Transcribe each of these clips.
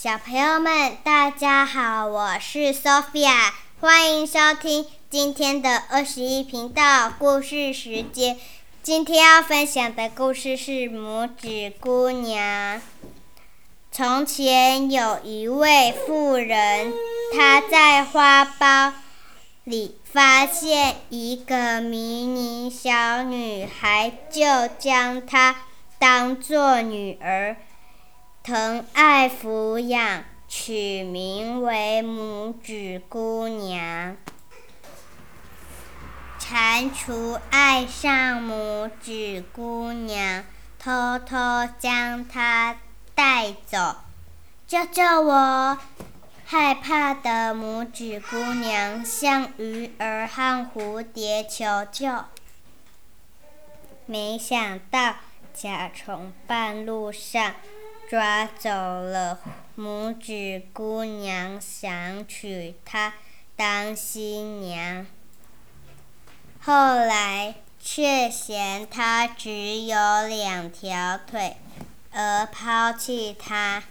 小朋友们，大家好，我是 Sophia，欢迎收听今天的二十一频道故事时间。今天要分享的故事是《拇指姑娘》。从前有一位妇人，她在花苞里发现一个迷你小女孩，就将她当做女儿。疼爱抚养，取名为拇指姑娘。蟾蜍爱上拇指姑娘，偷偷将她带走。救救我！害怕的拇指姑娘向鱼儿和蝴蝶求救，没想到甲虫半路上。抓走了拇指姑娘，想娶她当新娘。后来却嫌她只有两条腿，而抛弃她。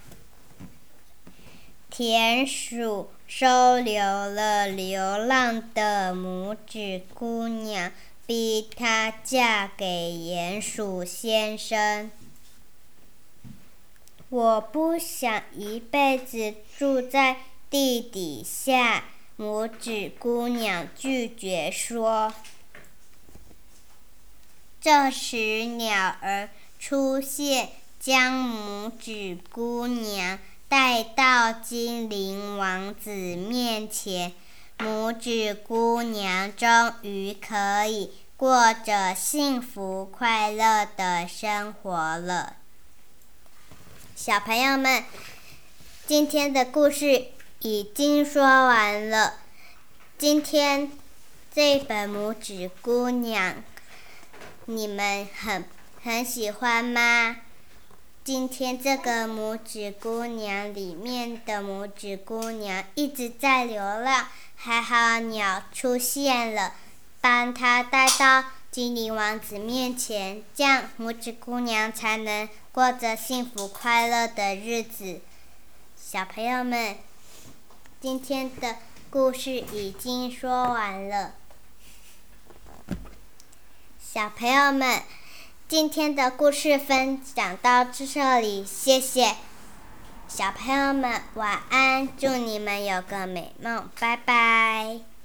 田鼠收留了流浪的拇指姑娘，逼她嫁给鼹鼠先生。我不想一辈子住在地底下。拇指姑娘拒绝说。这时，鸟儿出现，将拇指姑娘带到精灵王子面前。拇指姑娘终于可以过着幸福快乐的生活了。小朋友们，今天的故事已经说完了。今天这本《拇指姑娘》，你们很很喜欢吗？今天这个拇指姑娘里面的拇指姑娘一直在流浪，还好鸟出现了，帮她带到。精灵王子面前，这样拇指姑娘才能过着幸福快乐的日子。小朋友们，今天的故事已经说完了。小朋友们，今天的故事分享到这里，谢谢。小朋友们，晚安，祝你们有个美梦，拜拜。